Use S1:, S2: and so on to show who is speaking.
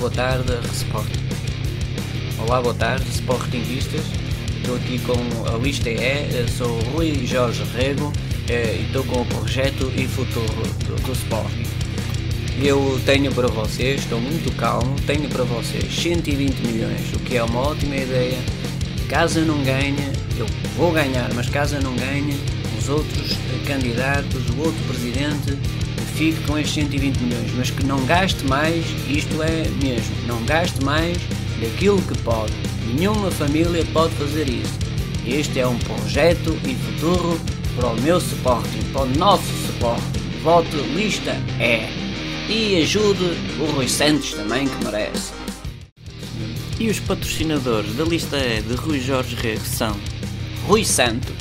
S1: Boa tarde, Sporting. Olá, boa tarde, Sportingistas. Estou aqui com a lista E, sou Rui Jorge Rego eh, e estou com o projeto e futuro do, do Sporting. Eu tenho para vocês, estou muito calmo, tenho para vocês 120 milhões, o que é uma ótima ideia. Caso eu não ganhe, eu vou ganhar, mas caso não ganhe, os outros candidatos, o outro presidente fique com estes 120 milhões, mas que não gaste mais, isto é mesmo, não gaste mais daquilo que pode. Nenhuma família pode fazer isso. Este é um projeto e futuro para o meu Sporting, para o nosso Sporting. Vote lista é. E ajude o Rui Santos também que merece.
S2: E os patrocinadores da lista E de Rui Jorge Rego são
S1: Rui Santos,